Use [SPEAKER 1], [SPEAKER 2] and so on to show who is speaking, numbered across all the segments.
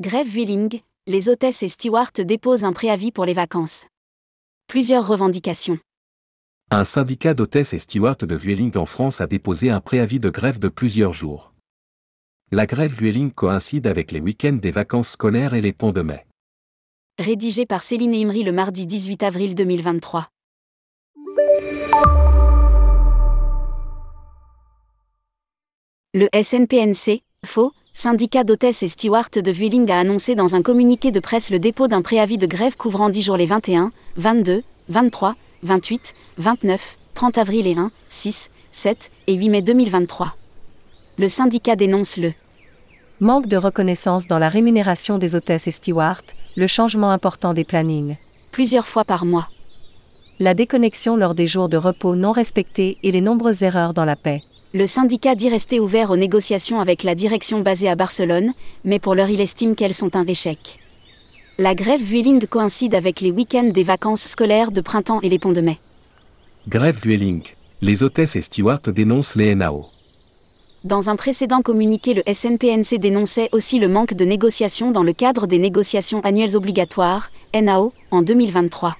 [SPEAKER 1] Grève Vueling, les hôtesses et stewards déposent un préavis pour les vacances. Plusieurs revendications.
[SPEAKER 2] Un syndicat d'hôtesses et stewards de Vueling en France a déposé un préavis de grève de plusieurs jours. La grève Vueling coïncide avec les week-ends des vacances scolaires et les ponts de mai.
[SPEAKER 1] Rédigé par Céline Imri le mardi 18 avril 2023. Le SNPNC, faux, syndicat d'hôtesses et stewards de Vueling a annoncé dans un communiqué de presse le dépôt d'un préavis de grève couvrant 10 jours les 21, 22, 23, 28, 29, 30 avril et 1, 6, 7 et 8 mai 2023. Le syndicat dénonce le
[SPEAKER 3] manque de reconnaissance dans la rémunération des hôtesses et stewards, le changement important des plannings,
[SPEAKER 1] plusieurs fois par mois,
[SPEAKER 3] la déconnexion lors des jours de repos non respectés et les nombreuses erreurs dans la paix.
[SPEAKER 1] Le syndicat dit rester ouvert aux négociations avec la direction basée à Barcelone, mais pour l'heure il estime qu'elles sont un échec. La grève Vueling coïncide avec les week-ends des vacances scolaires de printemps et les ponts de mai.
[SPEAKER 2] Grève Vueling. Les hôtesses et stewards dénoncent les NAO.
[SPEAKER 1] Dans un précédent communiqué, le SNPNC dénonçait aussi le manque de négociations dans le cadre des négociations annuelles obligatoires, NAO, en 2023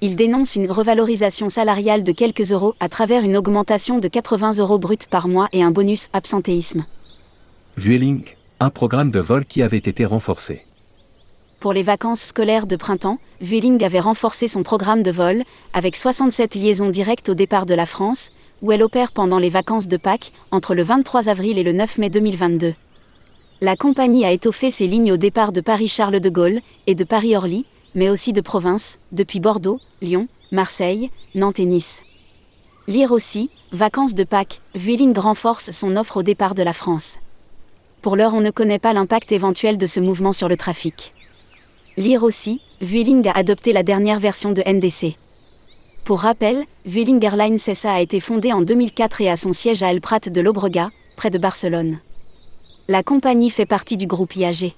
[SPEAKER 1] il dénonce une revalorisation salariale de quelques euros à travers une augmentation de 80 euros bruts par mois et un bonus absentéisme.
[SPEAKER 2] Vueling, un programme de vol qui avait été renforcé.
[SPEAKER 1] Pour les vacances scolaires de printemps, Vueling avait renforcé son programme de vol, avec 67 liaisons directes au départ de la France, où elle opère pendant les vacances de Pâques, entre le 23 avril et le 9 mai 2022. La compagnie a étoffé ses lignes au départ de Paris-Charles de Gaulle et de Paris-Orly, mais aussi de province, depuis Bordeaux, Lyon, Marseille, Nantes et Nice. Lire aussi, Vacances de Pâques, Vueling renforce son offre au départ de la France. Pour l'heure, on ne connaît pas l'impact éventuel de ce mouvement sur le trafic. Lire aussi, Vueling a adopté la dernière version de NDC. Pour rappel, Vueling Airlines SA a été fondée en 2004 et a son siège à El Prat de Llobregat, près de Barcelone. La compagnie fait partie du groupe IAG.